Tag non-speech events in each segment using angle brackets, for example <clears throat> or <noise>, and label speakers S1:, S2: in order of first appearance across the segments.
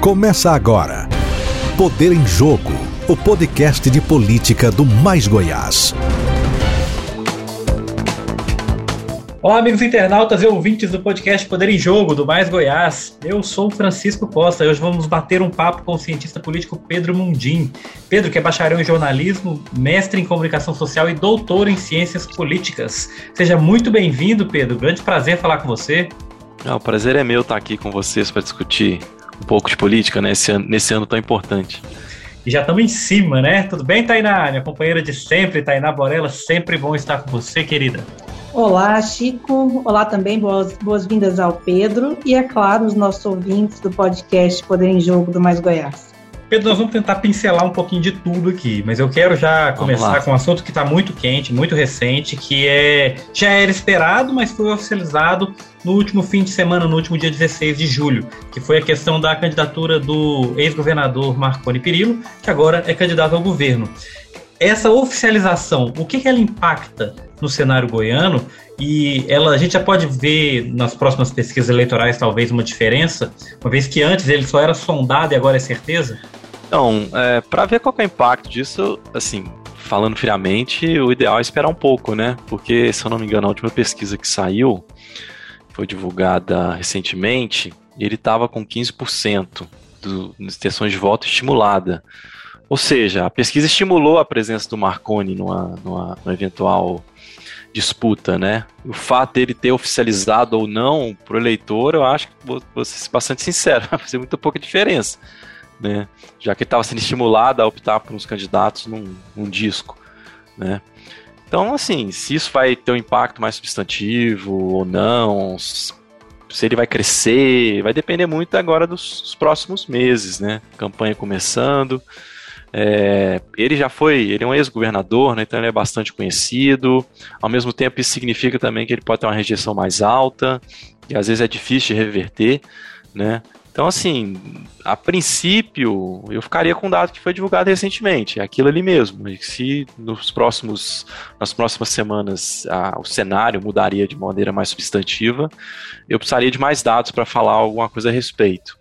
S1: Começa agora. Poder em Jogo, o podcast de política do Mais Goiás.
S2: Olá, amigos internautas e ouvintes do podcast Poder em Jogo, do Mais Goiás. Eu sou o Francisco Costa e hoje vamos bater um papo com o cientista político Pedro Mundim. Pedro, que é bacharel em jornalismo, mestre em comunicação social e doutor em ciências políticas. Seja muito bem-vindo, Pedro. Grande prazer falar com você.
S3: Não, o prazer é meu estar aqui com vocês para discutir um pouco de política nesse ano, nesse ano tão importante.
S2: E já estamos em cima, né? Tudo bem, Tainá? Minha companheira de sempre, Tainá Borella, sempre bom estar com você, querida.
S4: Olá, Chico. Olá também, boas-vindas ao Pedro e, é claro, os nossos ouvintes do podcast Poder em Jogo do Mais Goiás.
S2: Pedro, nós vamos tentar pincelar um pouquinho de tudo aqui, mas eu quero já começar com um assunto que está muito quente, muito recente, que é já era esperado, mas foi oficializado no último fim de semana, no último dia 16 de julho, que foi a questão da candidatura do ex-governador Marconi Perillo, que agora é candidato ao governo. Essa oficialização, o que, que ela impacta no cenário goiano e ela, a gente já pode ver nas próximas pesquisas eleitorais talvez uma diferença, uma vez que antes ele só era sondado e agora é certeza?
S3: Então, é, para ver qual é o impacto disso, assim, falando friamente, o ideal é esperar um pouco, né? Porque, se eu não me engano, a última pesquisa que saiu, foi divulgada recentemente, ele estava com 15% do, de intenções de voto estimulada. Ou seja, a pesquisa estimulou a presença do Marconi numa, numa, numa eventual disputa, né? O fato dele ter oficializado ou não para o eleitor, eu acho que vou, vou ser bastante sincero, <laughs> vai fazer muito pouca diferença né? Já que estava sendo <laughs> estimulado a optar por uns candidatos num, num disco, né? Então, assim, se isso vai ter um impacto mais substantivo ou não, se ele vai crescer, vai depender muito agora dos, dos próximos meses, né? Campanha começando. É, ele já foi, ele é um ex-governador, né, então ele é bastante conhecido. Ao mesmo tempo, isso significa também que ele pode ter uma rejeição mais alta, e às vezes é difícil de reverter, né? Então, assim, a princípio, eu ficaria com o dado que foi divulgado recentemente, é aquilo ali mesmo. E se nos próximos, nas próximas semanas a, o cenário mudaria de maneira mais substantiva, eu precisaria de mais dados para falar alguma coisa a respeito.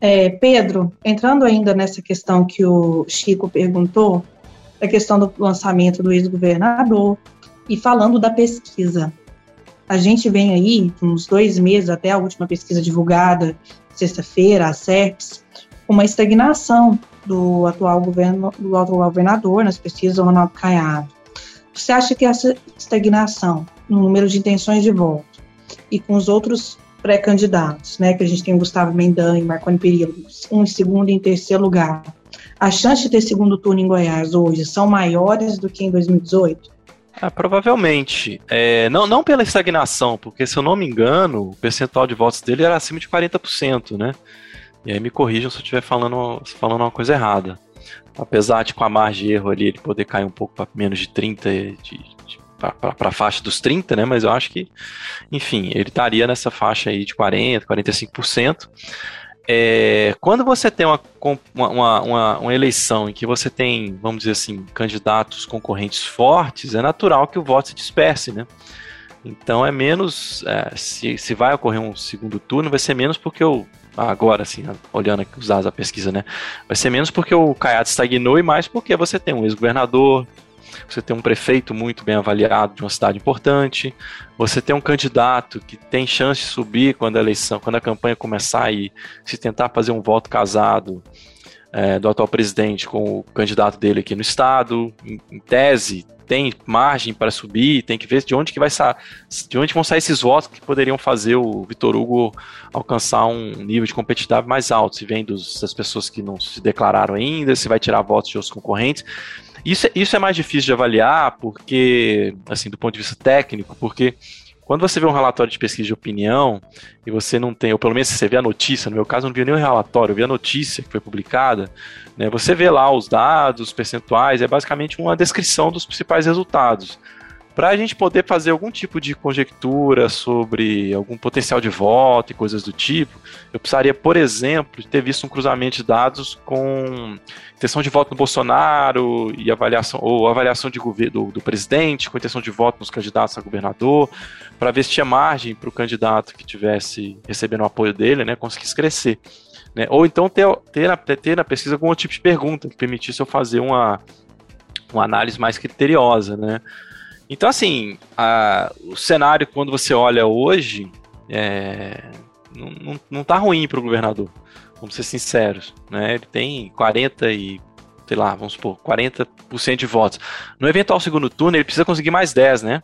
S4: É, Pedro, entrando ainda nessa questão que o Chico perguntou, a questão do lançamento do ex-governador, e falando da pesquisa. A gente vem aí, uns dois meses até a última pesquisa divulgada, sexta-feira, a SERPS, uma estagnação do atual, governo, do atual governador nas pesquisas do Ronaldo Caiado. Você acha que essa estagnação no número de intenções de voto e com os outros pré-candidatos, né, que a gente tem Gustavo Mendan e Marconi Perillo, um em segundo e em terceiro lugar, a chance de ter segundo turno em Goiás hoje são maiores do que em 2018?
S3: Ah, provavelmente. É, não, não pela estagnação, porque se eu não me engano, o percentual de votos dele era acima de 40%, né? E aí me corrijam se eu estiver falando, falando uma coisa errada. Apesar de com a margem de erro ali ele poder cair um pouco para menos de 30, de, de, para a faixa dos 30, né? Mas eu acho que, enfim, ele estaria nessa faixa aí de 40, 45%. É, quando você tem uma, uma, uma, uma, eleição em que você tem, vamos dizer assim, candidatos concorrentes fortes, é natural que o voto se disperse, né? Então é menos, é, se, se vai ocorrer um segundo turno, vai ser menos porque o, agora assim, olhando aqui os dados da pesquisa, né? Vai ser menos porque o Caiado estagnou e mais porque você tem um ex-governador, você tem um prefeito muito bem avaliado de uma cidade importante, você tem um candidato que tem chance de subir quando a eleição, quando a campanha começar e se tentar fazer um voto casado é, do atual presidente com o candidato dele aqui no estado, em, em tese tem margem para subir, tem que ver de onde que vai sair, de onde vão sair esses votos que poderiam fazer o Vitor Hugo alcançar um nível de competitividade mais alto, se vem dos, das pessoas que não se declararam ainda, se vai tirar votos de outros concorrentes. Isso, é, isso é mais difícil de avaliar, porque, assim, do ponto de vista técnico, porque quando você vê um relatório de pesquisa de opinião e você não tem, ou pelo menos você vê a notícia, no meu caso eu não vi nenhum relatório, eu vi a notícia que foi publicada, né, você vê lá os dados, os percentuais, é basicamente uma descrição dos principais resultados. Para a gente poder fazer algum tipo de conjectura sobre algum potencial de voto e coisas do tipo, eu precisaria, por exemplo, ter visto um cruzamento de dados com intenção de voto no Bolsonaro e avaliação ou avaliação de do, do presidente com intenção de voto nos candidatos a governador, para ver se tinha margem para o candidato que tivesse recebendo o apoio dele, né, conseguisse crescer. Né? Ou então ter, ter, na, ter na pesquisa algum tipo de pergunta que permitisse eu fazer uma, uma análise mais criteriosa, né? Então, assim, a, o cenário, quando você olha hoje, é, não, não, não tá ruim para o governador, vamos ser sinceros. Né? Ele tem 40 e, sei lá, vamos supor, 40% de votos. No eventual segundo turno, ele precisa conseguir mais 10, né?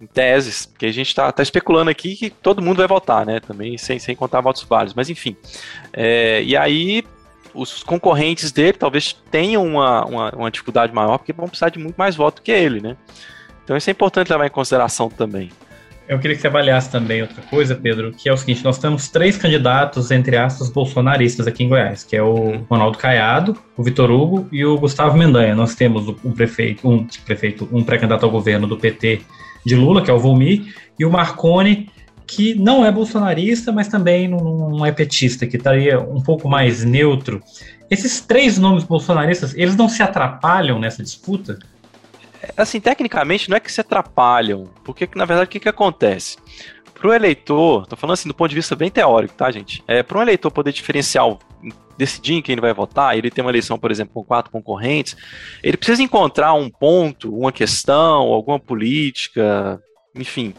S3: Em teses, porque a gente está tá especulando aqui que todo mundo vai votar, né? Também sem, sem contar votos válidos, mas enfim. É, e aí, os concorrentes dele talvez tenham uma, uma, uma, dificuldade maior, porque vão precisar de muito mais voto que ele, né? Então isso é importante levar em consideração também.
S2: Eu queria que você avaliasse também outra coisa, Pedro, que é o seguinte: nós temos três candidatos, entre aspas, bolsonaristas aqui em Goiás, que é o uhum. Ronaldo Caiado, o Vitor Hugo e o Gustavo Mendanha. Nós temos um prefeito, um prefeito, um pré-candidato ao governo do PT de Lula, que é o Volmi, e o Marconi, que não é bolsonarista, mas também não é petista, que estaria um pouco mais neutro. Esses três nomes bolsonaristas, eles não se atrapalham nessa disputa?
S3: Assim, tecnicamente não é que se atrapalham, porque na verdade o que, que acontece? Para o eleitor, tô falando assim do ponto de vista bem teórico, tá, gente? É, para um eleitor poder diferenciar, decidir em quem ele vai votar, ele tem uma eleição, por exemplo, com quatro concorrentes, ele precisa encontrar um ponto, uma questão, alguma política, enfim,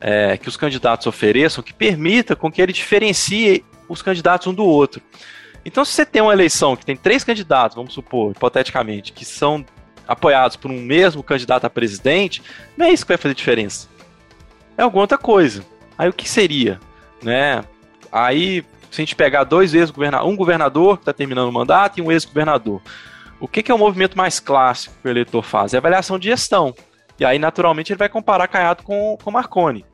S3: é, que os candidatos ofereçam que permita com que ele diferencie os candidatos um do outro. Então, se você tem uma eleição que tem três candidatos, vamos supor, hipoteticamente, que são apoiados por um mesmo candidato a presidente, não é isso que vai fazer diferença. É alguma outra coisa. Aí o que seria? Né? Aí, se a gente pegar dois ex-governadores, um governador que está terminando o mandato e um ex-governador, o que, que, é o movimento mais clássico que o eleitor faz? É avaliação de gestão. E aí, naturalmente, ele vai comparar Caiado com, com Marconi.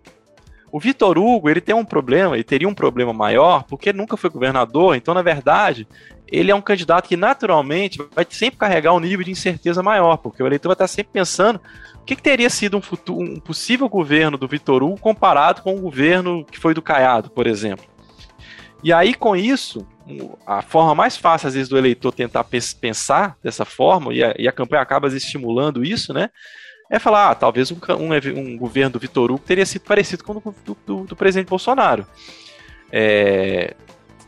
S3: O Vitor Hugo, ele tem um problema, ele teria um problema maior, porque ele nunca foi governador, então, na verdade, ele é um candidato que naturalmente vai sempre carregar um nível de incerteza maior, porque o eleitor vai estar sempre pensando o que, que teria sido um, futuro, um possível governo do Vitor Hugo comparado com o governo que foi do Caiado, por exemplo. E aí, com isso, a forma mais fácil, às vezes, do eleitor tentar pensar dessa forma, e a, e a campanha acaba estimulando isso, né? É falar, ah, talvez um, um, um governo do Vitor Hugo teria sido parecido com o do, do, do presidente Bolsonaro. É,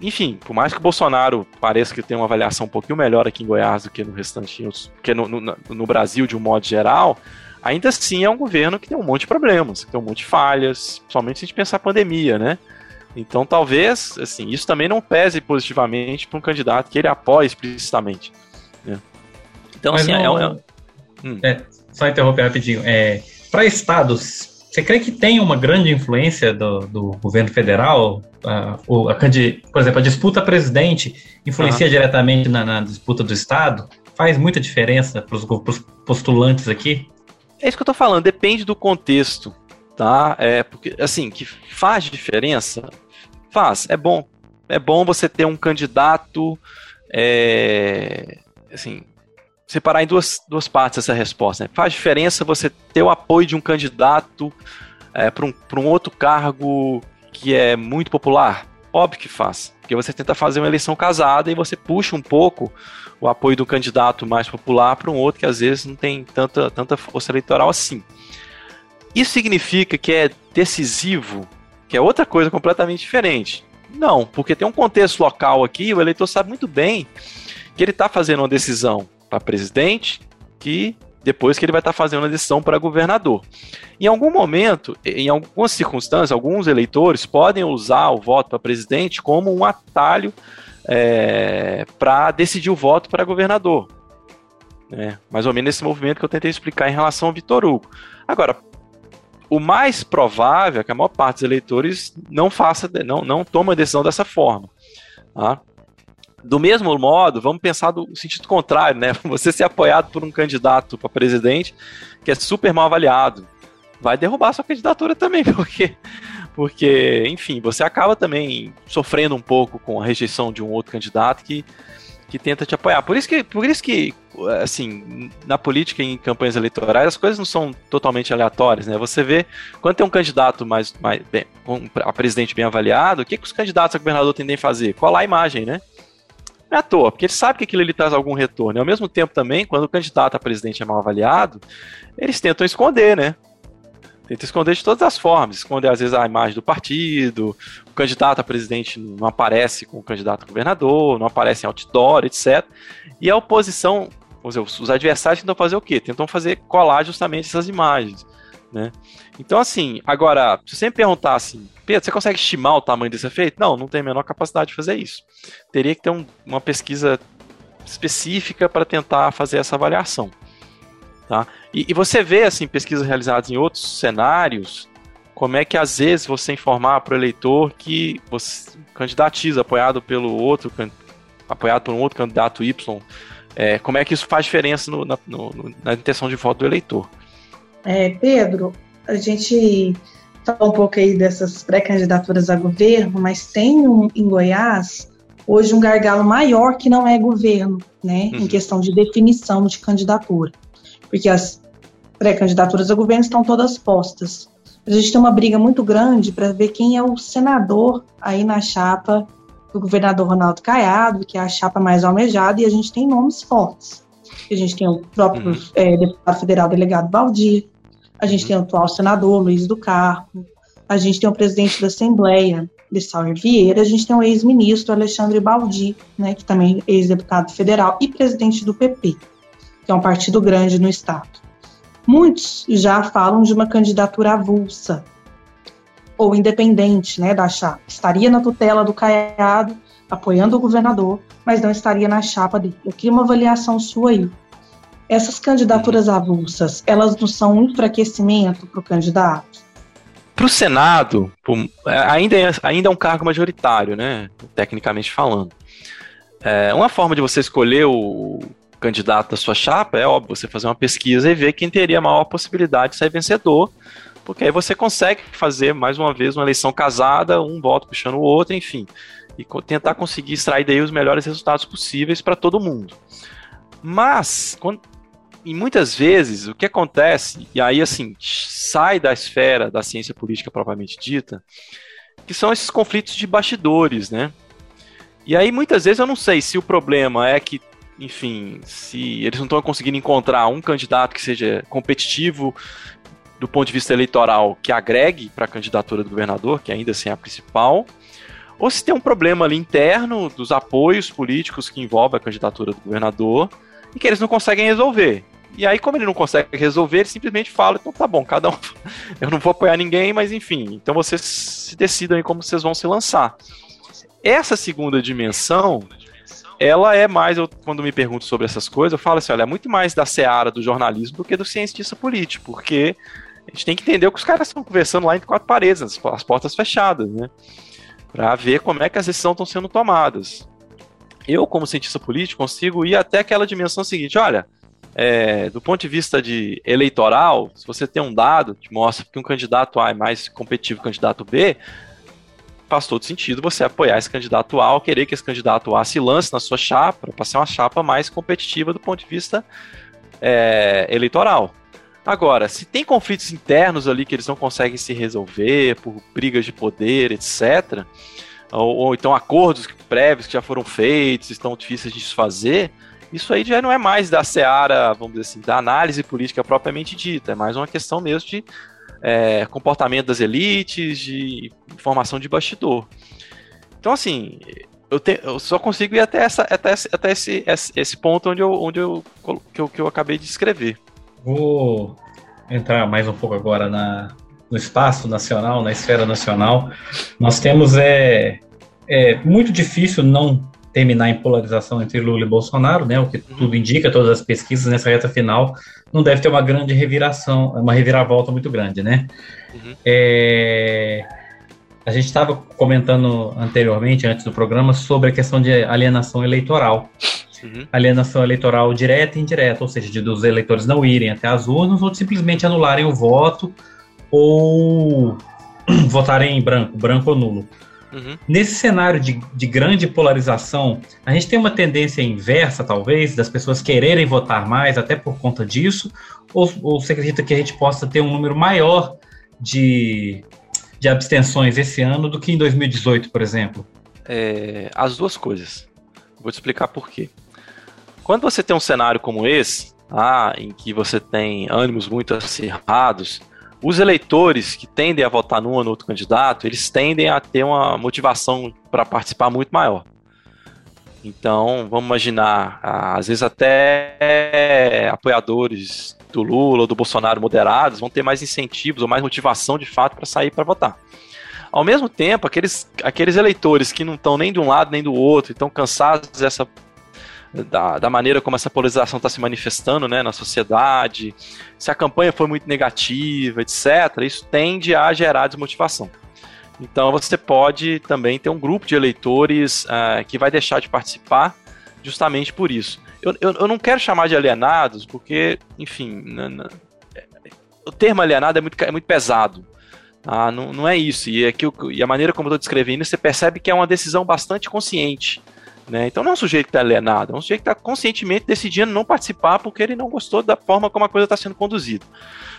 S3: enfim, por mais que o Bolsonaro pareça que tem uma avaliação um pouquinho melhor aqui em Goiás do que no restante, que no, no, no, Brasil de um modo geral, ainda assim é um governo que tem um monte de problemas, que tem um monte de falhas, principalmente se a gente pensar a pandemia, né? Então talvez, assim, isso também não pese positivamente para um candidato que ele apoie explicitamente. Né?
S2: Então, Mas assim, é não... é, é, hum. é, Só interromper rapidinho. É, para estados você crê que tem uma grande influência do, do governo federal? A, a, por exemplo, a disputa presidente influencia diretamente na, na, disputa do Estado? Faz muita diferença para os postulantes aqui?
S3: É isso que eu estou falando, depende do contexto, tá? É porque, assim, que faz diferença? Faz, é bom. É bom você ter um candidato, é, assim, separar em duas, duas partes essa resposta. Né? Faz diferença você ter o apoio de um candidato é, para um, um outro cargo que é muito popular? Óbvio que faz. Porque você tenta fazer uma eleição casada e você puxa um pouco o apoio do candidato mais popular para um outro que às vezes não tem tanta, tanta força eleitoral assim. Isso significa que é decisivo, que é outra coisa completamente diferente. Não, porque tem um contexto local aqui, o eleitor sabe muito bem que ele está fazendo uma decisão para presidente, que depois que ele vai estar tá fazendo a decisão para governador. Em algum momento, em algumas circunstâncias, alguns eleitores podem usar o voto para presidente como um atalho é, para decidir o voto para governador. É, mais ou menos esse movimento que eu tentei explicar em relação ao Vitor Hugo. Agora, o mais provável é que a maior parte dos eleitores não faça, não, não tome a decisão dessa forma. Tá? Do mesmo modo, vamos pensar do sentido contrário, né? <laughs> Você ser apoiado por um candidato para presidente que é super mal avaliado, vai derrubar sua candidatura também, <laughs> porque porque, enfim, você acaba também sofrendo um pouco com a rejeição de um outro candidato que, que tenta te apoiar. Por isso que, por isso que, assim, na política e em campanhas eleitorais as coisas não são totalmente aleatórias, né? Você vê quando tem um candidato mais, mais bem, um, a presidente bem avaliado, o que, que os candidatos a governador tendem a fazer? Colar a imagem, né? Não é à toa, porque ele sabe que aquilo ele traz algum retorno. E ao mesmo tempo também, quando o candidato a presidente é mal avaliado, eles tentam esconder, né? Tenta esconder de todas as formas, esconder às vezes a imagem do partido, o candidato a presidente não aparece com o candidato a governador, não aparece em outdoor, etc. E a oposição, os adversários tentam fazer o quê? Tentam fazer colar justamente essas imagens. Né? Então, assim, agora, se você me perguntar assim, Pedro, você consegue estimar o tamanho desse efeito? Não, não tem a menor capacidade de fazer isso. Teria que ter um, uma pesquisa específica para tentar fazer essa avaliação. Tá? E, e, você vê assim pesquisas realizadas em outros cenários, como é que às vezes você informar para o eleitor que você candidatiza apoiado pelo outro, apoiado por um outro candidato Y, é, como é que isso faz diferença no, na, no, na intenção de voto do eleitor?
S4: É, Pedro, a gente falou um pouco aí dessas pré-candidaturas a governo, mas tem um, em Goiás hoje um gargalo maior que não é governo, né, uhum. em questão de definição de candidatura, porque as pré-candidaturas a governo estão todas postas. A gente tem uma briga muito grande para ver quem é o senador aí na chapa do governador Ronaldo Caiado, que é a chapa mais almejada, e a gente tem nomes fortes. A gente tem o próprio uhum. é, deputado federal delegado Valdir, a gente tem o atual senador Luiz do Carmo, a gente tem o presidente da Assembleia, de Sauer Vieira, a gente tem o ex-ministro Alexandre Baldi, né, que também é ex-deputado federal e presidente do PP, que é um partido grande no estado. Muitos já falam de uma candidatura avulsa ou independente, né, da chapa. Estaria na tutela do Caiado, apoiando o governador, mas não estaria na chapa dele. Eu queria uma avaliação sua aí. Essas candidaturas avulsas, elas não são um enfraquecimento para o candidato?
S3: Para o Senado, ainda é, ainda é um cargo majoritário, né? Tecnicamente falando. É, uma forma de você escolher o candidato da sua chapa é óbvio, você fazer uma pesquisa e ver quem teria a maior possibilidade de ser vencedor, porque aí você consegue fazer mais uma vez uma eleição casada, um voto puxando o outro, enfim, e tentar conseguir extrair daí os melhores resultados possíveis para todo mundo. Mas, quando, e muitas vezes o que acontece, e aí assim, sai da esfera da ciência política propriamente dita, que são esses conflitos de bastidores, né? E aí muitas vezes eu não sei se o problema é que, enfim, se eles não estão conseguindo encontrar um candidato que seja competitivo do ponto de vista eleitoral, que agregue para a candidatura do governador, que ainda assim é a principal, ou se tem um problema ali interno dos apoios políticos que envolve a candidatura do governador e que eles não conseguem resolver. E aí, como ele não consegue resolver, ele simplesmente fala: então tá bom, cada um. <laughs> Eu não vou apoiar ninguém, mas enfim. Então vocês se decidam aí como vocês vão se lançar. Essa segunda dimensão, ela é mais, eu, quando me pergunto sobre essas coisas, eu falo assim: olha, é muito mais da seara do jornalismo do que do cientista político, porque a gente tem que entender o que os caras estão conversando lá entre quatro paredes, as portas fechadas, né? Para ver como é que as decisões estão sendo tomadas. Eu, como cientista político, consigo ir até aquela dimensão seguinte: olha é, do ponto de vista de eleitoral, se você tem um dado que mostra que um candidato A é mais competitivo que o candidato B, faz todo sentido você apoiar esse candidato A ou querer que esse candidato A se lance na sua chapa para ser uma chapa mais competitiva do ponto de vista é, eleitoral. Agora, se tem conflitos internos ali que eles não conseguem se resolver por brigas de poder, etc., ou, ou então acordos prévios que já foram feitos, estão difíceis de desfazer, isso aí já não é mais da seara, vamos dizer assim, da análise política propriamente dita, é mais uma questão mesmo de é, comportamento das elites, de formação de bastidor. Então, assim, eu, te, eu só consigo ir até, essa, até, esse, até esse, esse, esse ponto onde, eu, onde eu, que, eu, que eu acabei de escrever.
S2: Vou entrar mais um pouco agora na, no espaço nacional, na esfera nacional. Nós temos é, é muito difícil não terminar em polarização entre Lula e Bolsonaro, né? O que uhum. tudo indica, todas as pesquisas nessa reta final, não deve ter uma grande reviração, uma reviravolta muito grande, né? Uhum. É, a gente estava comentando anteriormente, antes do programa, sobre a questão de alienação eleitoral. Uhum. Alienação eleitoral direta e indireta, ou seja, de dos eleitores não irem até as urnas ou simplesmente anularem o voto ou <clears throat> votarem em branco, branco ou nulo. Uhum. Nesse cenário de, de grande polarização, a gente tem uma tendência inversa, talvez, das pessoas quererem votar mais, até por conta disso, ou, ou você acredita que a gente possa ter um número maior de, de abstenções esse ano do que em 2018, por exemplo?
S3: É, as duas coisas. Vou te explicar por quê. Quando você tem um cenário como esse, ah, em que você tem ânimos muito acirrados, os eleitores que tendem a votar num ou no outro candidato, eles tendem a ter uma motivação para participar muito maior. Então, vamos imaginar, às vezes até apoiadores do Lula ou do Bolsonaro moderados vão ter mais incentivos ou mais motivação de fato para sair para votar. Ao mesmo tempo, aqueles, aqueles eleitores que não estão nem de um lado nem do outro, estão cansados dessa da, da maneira como essa polarização está se manifestando né, na sociedade, se a campanha foi muito negativa, etc., isso tende a gerar desmotivação. Então você pode também ter um grupo de eleitores uh, que vai deixar de participar justamente por isso. Eu, eu, eu não quero chamar de alienados, porque, enfim, o termo alienado é muito, é muito pesado. Ah, não, não é isso. E, aqui, e a maneira como eu estou descrevendo, você percebe que é uma decisão bastante consciente. Né? Então não é um sujeito que está alienado, é um sujeito que está conscientemente decidindo não participar porque ele não gostou da forma como a coisa está sendo conduzida.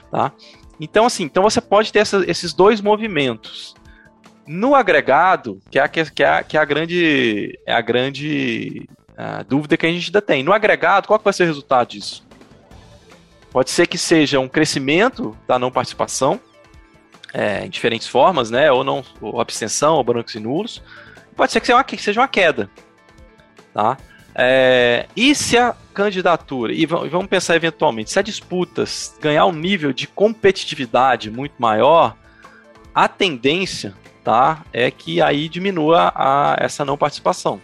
S3: Tá? Então, assim, então você pode ter essa, esses dois movimentos. No agregado, que é a, que é, que é a grande, é a grande a dúvida que a gente ainda tem. No agregado, qual que vai ser o resultado disso? Pode ser que seja um crescimento da não participação, é, em diferentes formas, né? Ou não, ou abstenção, ou brancos e nulos. Pode ser que seja uma, que seja uma queda. Tá? É, e se a candidatura, e vamos pensar eventualmente, se a disputa ganhar um nível de competitividade muito maior, a tendência tá, é que aí diminua a, essa não participação.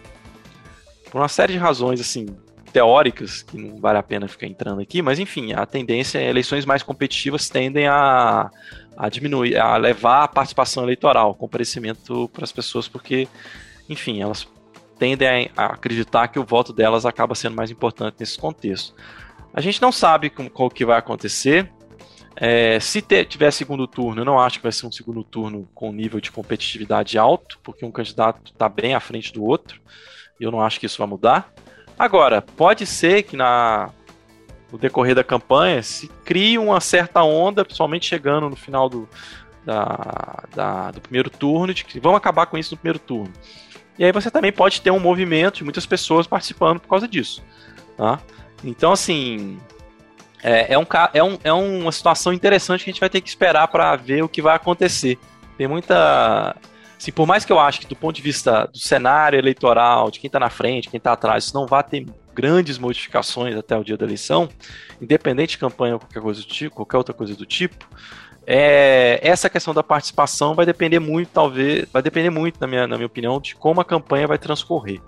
S3: Por uma série de razões assim teóricas, que não vale a pena ficar entrando aqui, mas enfim, a tendência é eleições mais competitivas tendem a, a diminuir, a levar a participação eleitoral, comparecimento para as pessoas, porque, enfim, elas tendem a acreditar que o voto delas acaba sendo mais importante nesse contexto. A gente não sabe com, qual que vai acontecer. É, se ter, tiver segundo turno, eu não acho que vai ser um segundo turno com nível de competitividade alto, porque um candidato está bem à frente do outro. Eu não acho que isso vai mudar. Agora, pode ser que na, no decorrer da campanha se crie uma certa onda, principalmente chegando no final do, da, da, do primeiro turno, de que vamos acabar com isso no primeiro turno. E aí você também pode ter um movimento de muitas pessoas participando por causa disso. Tá? Então, assim, é, é, um, é, um, é uma situação interessante que a gente vai ter que esperar para ver o que vai acontecer. Tem muita. Assim, por mais que eu acho que, do ponto de vista do cenário eleitoral, de quem está na frente, quem está atrás, isso não vai ter grandes modificações até o dia da eleição, independente de campanha ou qualquer, coisa do tipo, qualquer outra coisa do tipo, é, essa questão da participação vai depender muito, talvez, vai depender muito, na minha, na minha opinião, de como a campanha vai transcorrer.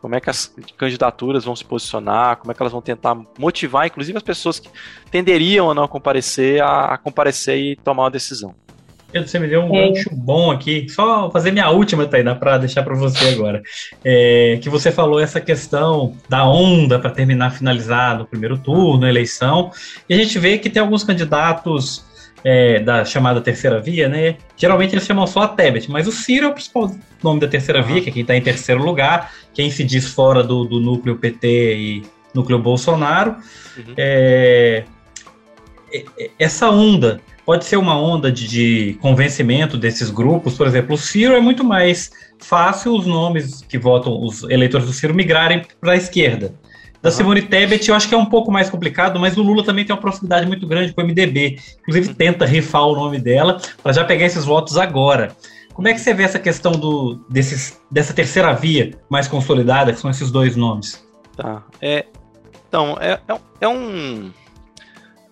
S3: Como é que as candidaturas vão se posicionar, como é que elas vão tentar motivar, inclusive, as pessoas que tenderiam a não comparecer, a, a comparecer e tomar uma decisão.
S2: Pedro, você me deu um é. gancho bom aqui. Só fazer minha última, Tainá, para deixar para você agora. É, que você falou essa questão da onda para terminar, finalizar no primeiro turno, eleição. E a gente vê que tem alguns candidatos é, da chamada terceira via, né? Geralmente eles chamam só a Tebet, mas o Ciro é o principal nome da terceira via, que é quem está em terceiro lugar, quem se diz fora do, do núcleo PT e núcleo Bolsonaro. Uhum. É, é, é, essa onda pode ser uma onda de, de, convencimento desses grupos, por exemplo, o Ciro é muito mais fácil os nomes que votam, os eleitores do Ciro migrarem para a esquerda. Da Simone Tebet eu acho que é um pouco mais complicado, mas o Lula também tem uma proximidade muito grande com o MDB. Inclusive tenta rifar o nome dela para já pegar esses votos agora. Como é que você vê essa questão do, desses, dessa terceira via mais consolidada, que são esses dois nomes?
S3: Tá. É, então, é, é, é um.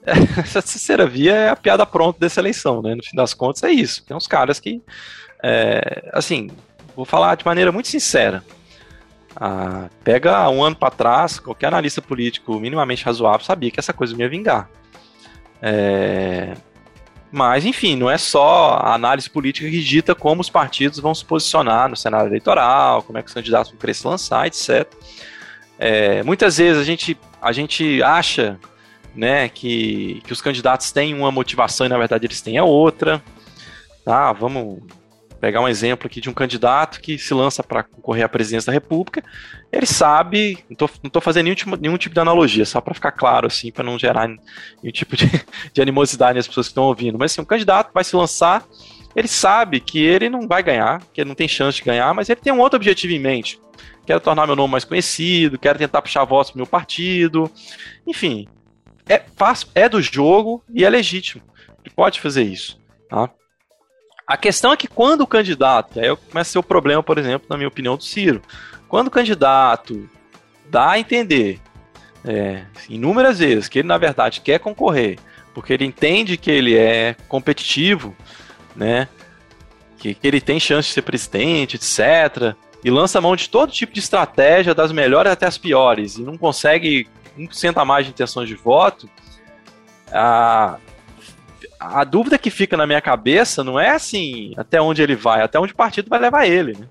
S3: <laughs> Essa terceira via é a piada pronta dessa eleição, né? No fim das contas, é isso. Tem uns caras que. É, assim, vou falar de maneira muito sincera. Ah, pega um ano para trás, qualquer analista político minimamente razoável sabia que essa coisa ia vingar. É... Mas, enfim, não é só a análise política que dita como os partidos vão se posicionar no cenário eleitoral, como é que os candidatos vão querer se lançar, etc. É, muitas vezes a gente, a gente acha né, que, que os candidatos têm uma motivação e na verdade eles têm a outra. Tá, vamos pegar um exemplo aqui de um candidato que se lança para concorrer à presidência da República, ele sabe, não estou não fazendo nenhum tipo, nenhum tipo de analogia, só para ficar claro, assim, para não gerar nenhum tipo de, <laughs> de animosidade nas pessoas que estão ouvindo, mas assim, um candidato vai se lançar, ele sabe que ele não vai ganhar, que ele não tem chance de ganhar, mas ele tem um outro objetivo em mente. Quero tornar meu nome mais conhecido, quero tentar puxar votos pro meu partido, enfim, é, faz, é do jogo e é legítimo. pode fazer isso. Tá? A questão é que quando o candidato, aí começa a ser o problema, por exemplo, na minha opinião, do Ciro. Quando o candidato dá a entender, é, inúmeras vezes, que ele na verdade quer concorrer, porque ele entende que ele é competitivo, né? Que, que ele tem chance de ser presidente, etc. E lança mão de todo tipo de estratégia, das melhores até as piores, e não consegue 1% a mais de intenções de voto, a, a dúvida que fica na minha cabeça não é assim até onde ele vai, até onde o partido vai levar ele. Né?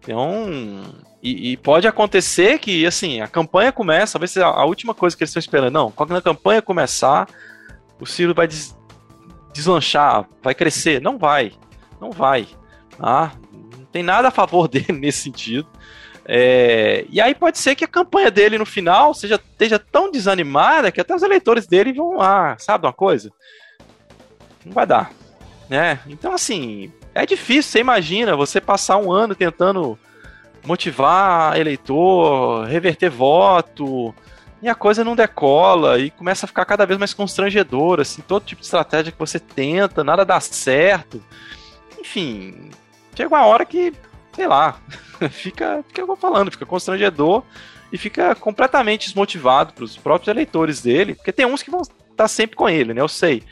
S3: Então, e, e, pode acontecer que assim a campanha começa, talvez a, a última coisa que eles estão esperando. Não, quando a campanha começar, o Ciro vai des, deslanchar, vai crescer. Não vai, não vai. Ah, não tem nada a favor <laughs> dele nesse sentido. É, e aí pode ser que a campanha dele no final seja, esteja tão desanimada que até os eleitores dele vão lá, sabe uma coisa? Não vai dar. Né? Então, assim, é difícil, você imagina, você passar um ano tentando motivar eleitor, reverter voto, e a coisa não decola e começa a ficar cada vez mais constrangedora, assim, todo tipo de estratégia que você tenta, nada dá certo. Enfim, chega uma hora que, sei lá, <laughs> fica, fica falando, fica constrangedor e fica completamente desmotivado para os próprios eleitores dele, porque tem uns que vão estar sempre com ele, né? Eu sei.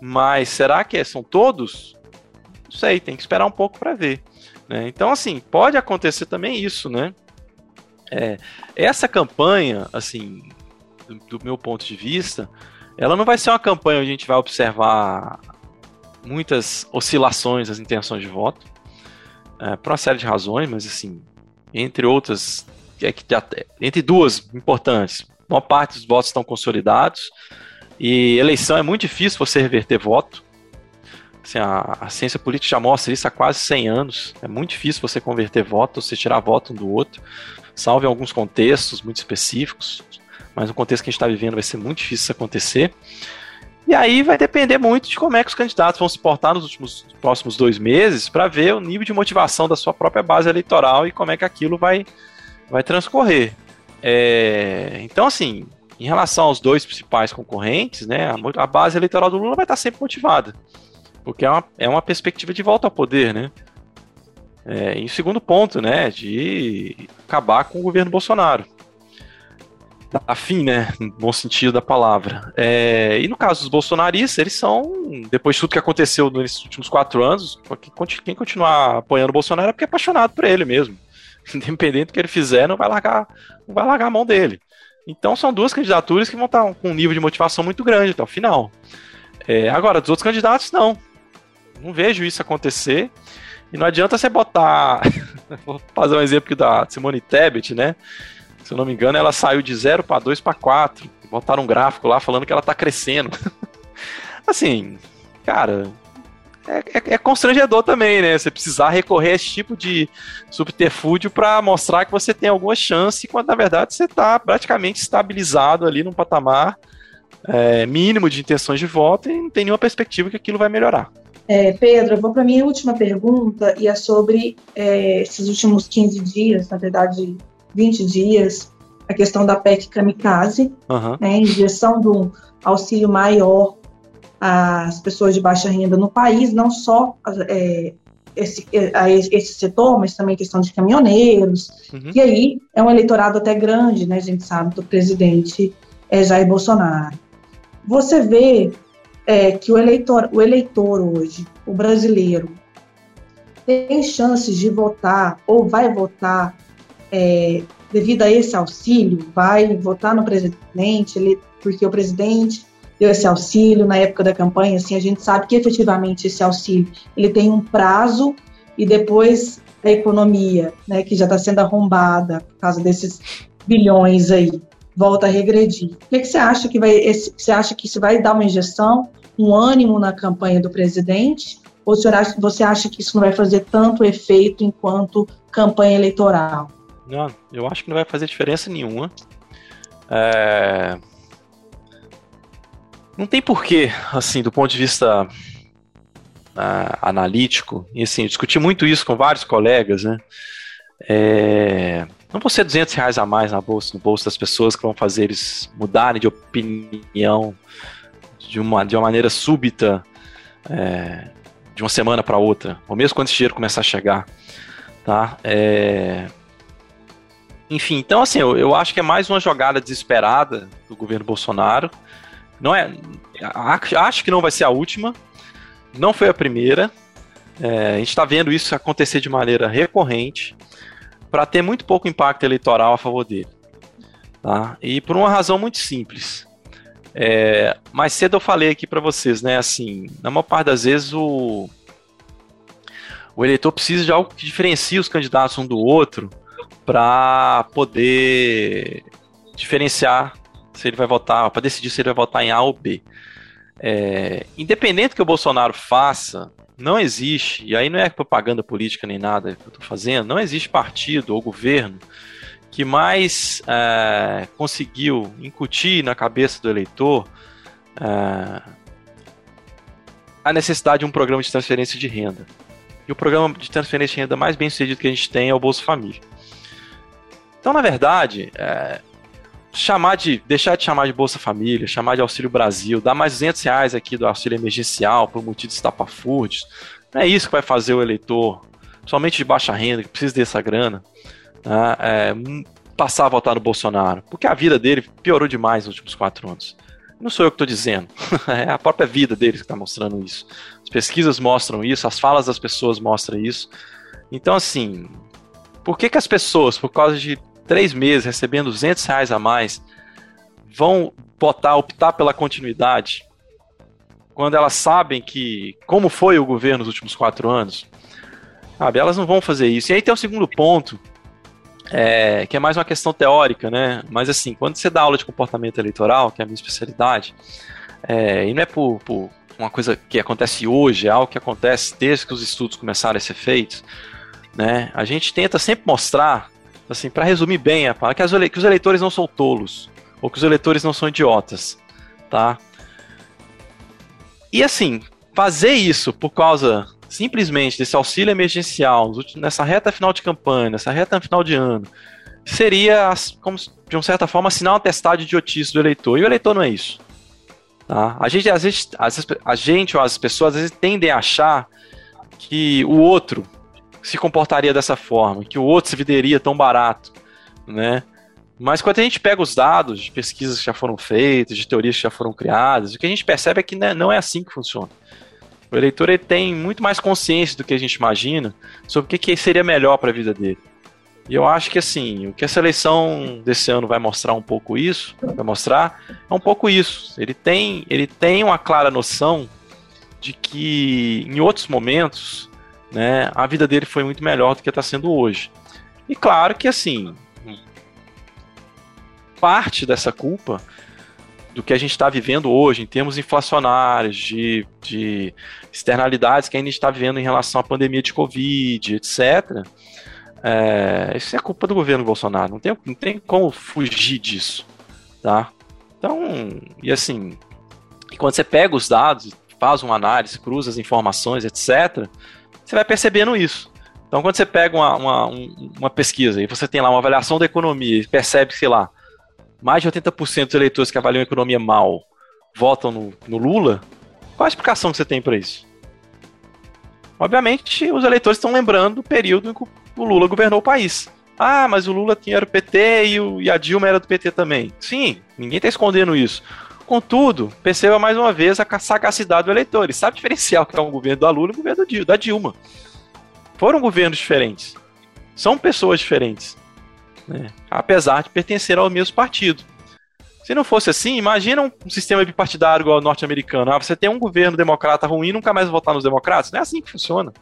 S3: Mas será que são todos? Não sei, tem que esperar um pouco para ver. Né? Então, assim, pode acontecer também isso, né? É, essa campanha, assim, do, do meu ponto de vista, ela não vai ser uma campanha onde a gente vai observar muitas oscilações das intenções de voto é, por uma série de razões, mas assim, entre outras, é que entre duas importantes, uma parte dos votos estão consolidados e eleição é muito difícil você reverter voto. Assim, a, a, ciência política já mostra isso há quase 100 anos. É muito difícil você converter voto, você tirar voto um do outro, salvo em alguns contextos muito específicos, mas no contexto que a gente está vivendo vai ser muito difícil isso acontecer. E aí vai depender muito de como é que os candidatos vão se portar nos últimos próximos dois meses para ver o nível de motivação da sua própria base eleitoral e como é que aquilo vai, vai transcorrer. É, então, assim, em relação aos dois principais concorrentes, né, a, a, base eleitoral do Lula vai estar sempre motivada, porque é uma, é uma perspectiva de volta ao poder, né? É, segundo ponto, né, de acabar com o governo Bolsonaro afim, né? No bom sentido da palavra. É, e no caso dos bolsonaristas, eles são, depois de tudo que aconteceu nesses últimos quatro anos, quem continuar apoiando o Bolsonaro é porque é apaixonado por ele mesmo. <laughs> Independente do que ele fizer, não vai largar, não vai largar a mão dele. Então são duas candidaturas que vão estar com um nível de motivação muito grande até o final. É, agora, dos outros candidatos, não. Não vejo isso acontecer. E não adianta você botar. <laughs> Vou fazer um exemplo da Simone Tebet, né? Se eu não me engano, ela saiu de 0 para 2 para 4. Botaram um gráfico lá falando que ela tá crescendo. <laughs> assim, cara, é, é, é, constrangedor também, né? Você precisar recorrer a esse tipo de subterfúgio para mostrar que você tem alguma chance, quando na verdade você está praticamente estabilizado ali num patamar é, mínimo de intenções de voto e não tem nenhuma perspectiva que aquilo vai melhorar.
S4: É, Pedro, eu vou para a minha última pergunta e é sobre é, esses últimos 15 dias, na verdade, 20 dias, a questão da PEC kamikaze, uhum. né, injeção do auxílio maior às pessoas de baixa renda no país, não só é, esse, a esse setor, mas também questão de caminhoneiros. Uhum. E aí é um eleitorado até grande, né, a gente sabe, do presidente é, Jair Bolsonaro. Você vê é, que o eleitor, o eleitor hoje, o brasileiro, tem chances de votar ou vai votar é, devido a esse auxílio, vai votar no presidente, ele, porque o presidente deu esse auxílio na época da campanha, assim, a gente sabe que efetivamente esse auxílio, ele tem um prazo e depois a economia, né, que já está sendo arrombada por causa desses bilhões aí, volta a regredir. O que, que você acha que vai, esse, você acha que isso vai dar uma injeção, um ânimo na campanha do presidente? Ou você acha que isso não vai fazer tanto efeito enquanto campanha eleitoral?
S3: Não, eu acho que não vai fazer diferença nenhuma. É... Não tem porquê, assim, do ponto de vista uh, analítico, e assim, discuti muito isso com vários colegas, né? É... Não vão ser 200 reais a mais na bolsa, no bolso das pessoas que vão fazer eles mudarem de opinião de uma, de uma maneira súbita, é, de uma semana para outra, ou mesmo quando esse dinheiro começar a chegar. Tá? É... Enfim, então assim, eu, eu acho que é mais uma jogada desesperada do governo Bolsonaro. Não é, acho que não vai ser a última, não foi a primeira. É, a gente está vendo isso acontecer de maneira recorrente para ter muito pouco impacto eleitoral a favor dele. Tá? E por uma razão muito simples. É, mais cedo eu falei aqui para vocês, né? Assim, na maior parte das vezes o, o eleitor precisa de algo que diferencie os candidatos um do outro para poder diferenciar se ele vai votar, para decidir se ele vai votar em A ou B. É, independente do que o Bolsonaro faça, não existe, e aí não é propaganda política nem nada que eu estou fazendo, não existe partido ou governo que mais é, conseguiu incutir na cabeça do eleitor é, a necessidade de um programa de transferência de renda. E o programa de transferência de renda mais bem sucedido que a gente tem é o Bolsa Família. Então, na verdade, é, chamar de deixar de chamar de Bolsa Família, chamar de Auxílio Brasil, dar mais 200 reais aqui do auxílio emergencial por motivo de estapafúrdios, não é isso que vai fazer o eleitor, somente de baixa renda, que precisa dessa grana, né, é, passar a votar no Bolsonaro, porque a vida dele piorou demais nos últimos quatro anos. Não sou eu que estou dizendo, <laughs> é a própria vida dele que está mostrando isso. As pesquisas mostram isso, as falas das pessoas mostram isso. Então, assim, por que, que as pessoas, por causa de três meses recebendo 200 reais a mais, vão botar, optar pela continuidade, quando elas sabem que, como foi o governo nos últimos quatro anos, sabe, elas não vão fazer isso. E aí tem o segundo ponto, é, que é mais uma questão teórica, né? Mas assim, quando você dá aula de comportamento eleitoral, que é a minha especialidade, é, e não é por, por, uma coisa que acontece hoje, é algo que acontece desde que os estudos começaram a ser feitos, né? A gente tenta sempre mostrar assim, para resumir bem a palavra, que, ele, que os eleitores não são tolos, ou que os eleitores não são idiotas, tá? E assim, fazer isso por causa simplesmente desse auxílio emergencial nessa reta final de campanha, nessa reta final de ano, seria, como de uma certa forma, assinar um atestado de idiotice do eleitor. E o eleitor não é isso. Tá? A, gente, às vezes, a gente ou as pessoas às vezes tendem a achar que o outro, se comportaria dessa forma, que o outro se venderia tão barato, né? Mas quando a gente pega os dados de pesquisas que já foram feitas, de teorias que já foram criadas, o que a gente percebe é que né, não é assim que funciona. O eleitor ele tem muito mais consciência do que a gente imagina sobre o que, que seria melhor para a vida dele. E eu acho que assim, o que essa eleição desse ano vai mostrar um pouco isso, vai mostrar, é um pouco isso. Ele tem, ele tem uma clara noção de que em outros momentos né, a vida dele foi muito melhor do que está sendo hoje. E claro que assim, parte dessa culpa do que a gente está vivendo hoje, em termos inflacionários, de, de externalidades que a gente está vivendo em relação à pandemia de Covid, etc., é, isso é culpa do governo Bolsonaro. Não tem, não tem como fugir disso. Tá? Então, e assim, quando você pega os dados, faz uma análise, cruza as informações, etc., você vai percebendo isso. Então, quando você pega uma, uma, uma pesquisa e você tem lá uma avaliação da economia e percebe, sei lá, mais de 80% dos eleitores que avaliam a economia mal votam no, no Lula, qual a explicação que você tem para isso? Obviamente, os eleitores estão lembrando do período em que o Lula governou o país. Ah, mas o Lula tinha era o PT e, o, e a Dilma era do PT também. Sim, ninguém está escondendo isso. Contudo, perceba mais uma vez a sagacidade do eleitor. Ele sabe diferenciar o que é um governo da Lula e o governo da Dilma. Foram governos diferentes. São pessoas diferentes. Né? Apesar de pertencer ao mesmo partido. Se não fosse assim, imagina um sistema bipartidário igual ao norte-americano. Ah, você tem um governo democrata ruim e nunca mais votar nos democratas. Não é assim que funciona.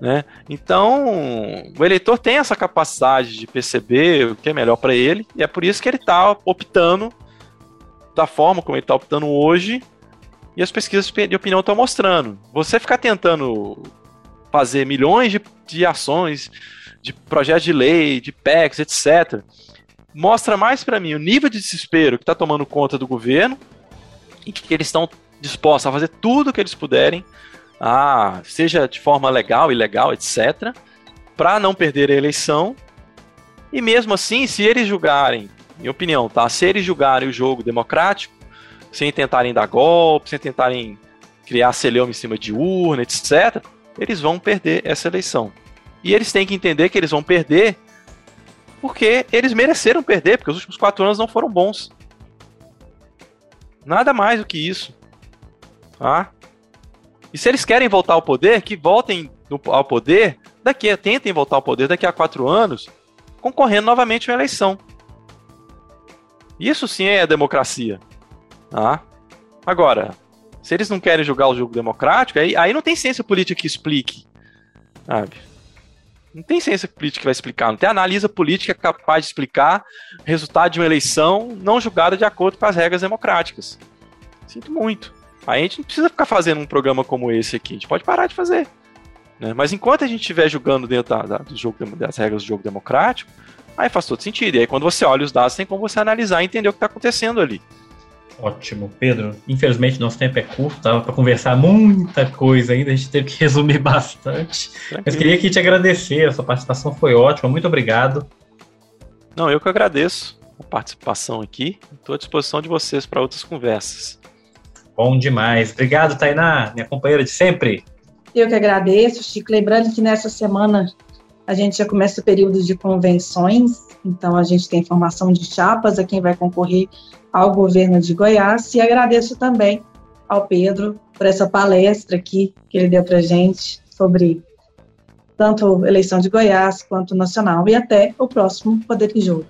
S3: Né? Então, o eleitor tem essa capacidade de perceber o que é melhor para ele, e é por isso que ele está optando da forma como ele está optando hoje e as pesquisas de opinião estão mostrando. Você ficar tentando fazer milhões de, de ações, de projetos de lei, de PECs, etc., mostra mais para mim o nível de desespero que está tomando conta do governo e que eles estão dispostos a fazer tudo o que eles puderem, a, seja de forma legal, ilegal, etc., para não perder a eleição. E mesmo assim, se eles julgarem minha opinião, tá? Se eles julgarem o jogo democrático, sem tentarem dar golpe, sem tentarem criar celeuma em cima de urna, etc., eles vão perder essa eleição. E eles têm que entender que eles vão perder porque eles mereceram perder, porque os últimos quatro anos não foram bons. Nada mais do que isso. Tá? E se eles querem voltar ao poder, que voltem ao poder daqui, tentem voltar ao poder daqui a quatro anos, concorrendo novamente à eleição. Isso sim é democracia. Tá? Agora, se eles não querem julgar o jogo democrático, aí, aí não tem ciência política que explique. Sabe? Não tem ciência política que vai explicar, não tem analisa política capaz de explicar o resultado de uma eleição não julgada de acordo com as regras democráticas. Sinto muito. Aí a gente não precisa ficar fazendo um programa como esse aqui, a gente pode parar de fazer. Né? Mas enquanto a gente estiver julgando dentro da, da, do jogo, das regras do jogo democrático, aí faz todo sentido. E aí quando você olha os dados, tem como você analisar e entender o que está acontecendo ali.
S2: Ótimo, Pedro. Infelizmente nosso tempo é curto, tava para conversar muita coisa ainda, a gente teve que <laughs> resumir bastante. Tranquilo. Mas queria aqui te agradecer, a sua participação foi ótima, muito obrigado.
S3: Não, eu que agradeço a participação aqui, estou à disposição de vocês para outras conversas.
S2: Bom demais. Obrigado, Tainá, minha companheira de sempre.
S4: Eu que agradeço, Chico. Lembrando que nessa semana a gente já começa o período de convenções, então a gente tem formação de chapas a quem vai concorrer ao governo de Goiás e agradeço também ao Pedro por essa palestra aqui que ele deu para gente sobre tanto eleição de Goiás quanto nacional e até o próximo Poder em Jogo.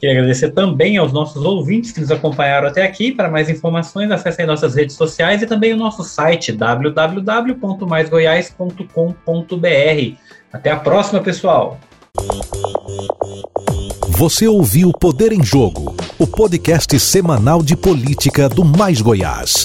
S2: Queria agradecer também aos nossos ouvintes que nos acompanharam até aqui. Para mais informações, acessem nossas redes sociais e também o nosso site www.maisgoiás.com.br. Até a próxima, pessoal!
S1: Você ouviu Poder em Jogo, o podcast semanal de política do Mais Goiás.